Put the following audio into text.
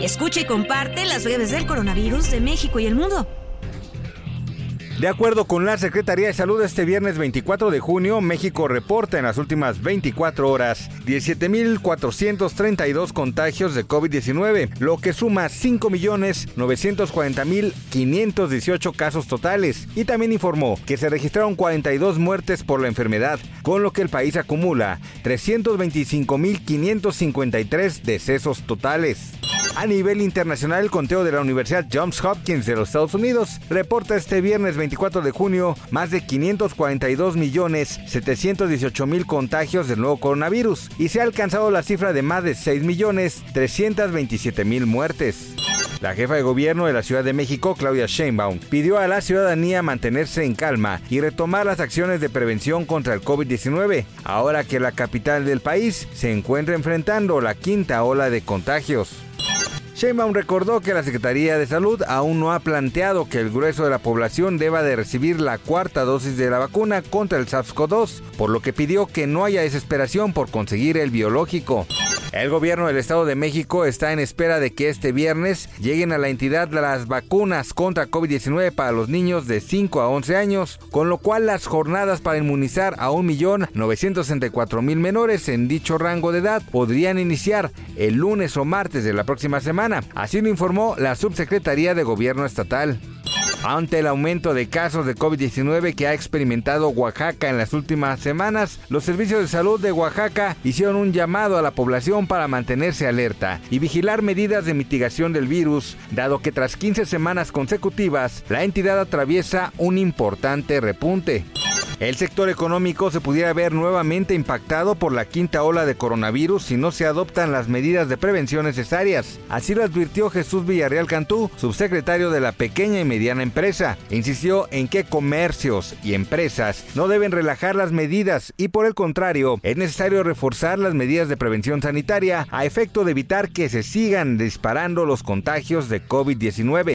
Escucha y comparte las breves del coronavirus de México y el mundo. De acuerdo con la Secretaría de Salud, este viernes 24 de junio, México reporta en las últimas 24 horas 17.432 contagios de COVID-19, lo que suma 5.940.518 casos totales. Y también informó que se registraron 42 muertes por la enfermedad, con lo que el país acumula 325.553 decesos totales. A nivel internacional, el conteo de la Universidad Johns Hopkins de los Estados Unidos reporta este viernes 24 de junio más de 542 millones 718 mil contagios del nuevo coronavirus y se ha alcanzado la cifra de más de 6 millones 327 mil muertes. La jefa de gobierno de la Ciudad de México, Claudia Sheinbaum, pidió a la ciudadanía mantenerse en calma y retomar las acciones de prevención contra el COVID-19, ahora que la capital del país se encuentra enfrentando la quinta ola de contagios. Sheinbaum recordó que la Secretaría de Salud aún no ha planteado que el grueso de la población deba de recibir la cuarta dosis de la vacuna contra el SARS-CoV-2, por lo que pidió que no haya desesperación por conseguir el biológico. El gobierno del Estado de México está en espera de que este viernes lleguen a la entidad las vacunas contra COVID-19 para los niños de 5 a 11 años, con lo cual las jornadas para inmunizar a 1.964.000 menores en dicho rango de edad podrían iniciar el lunes o martes de la próxima semana. Así lo informó la Subsecretaría de Gobierno Estatal. Ante el aumento de casos de COVID-19 que ha experimentado Oaxaca en las últimas semanas, los servicios de salud de Oaxaca hicieron un llamado a la población para mantenerse alerta y vigilar medidas de mitigación del virus, dado que tras 15 semanas consecutivas, la entidad atraviesa un importante repunte. El sector económico se pudiera ver nuevamente impactado por la quinta ola de coronavirus si no se adoptan las medidas de prevención necesarias. Así lo advirtió Jesús Villarreal Cantú, subsecretario de la pequeña y mediana empresa. Insistió en que comercios y empresas no deben relajar las medidas y por el contrario, es necesario reforzar las medidas de prevención sanitaria a efecto de evitar que se sigan disparando los contagios de COVID-19.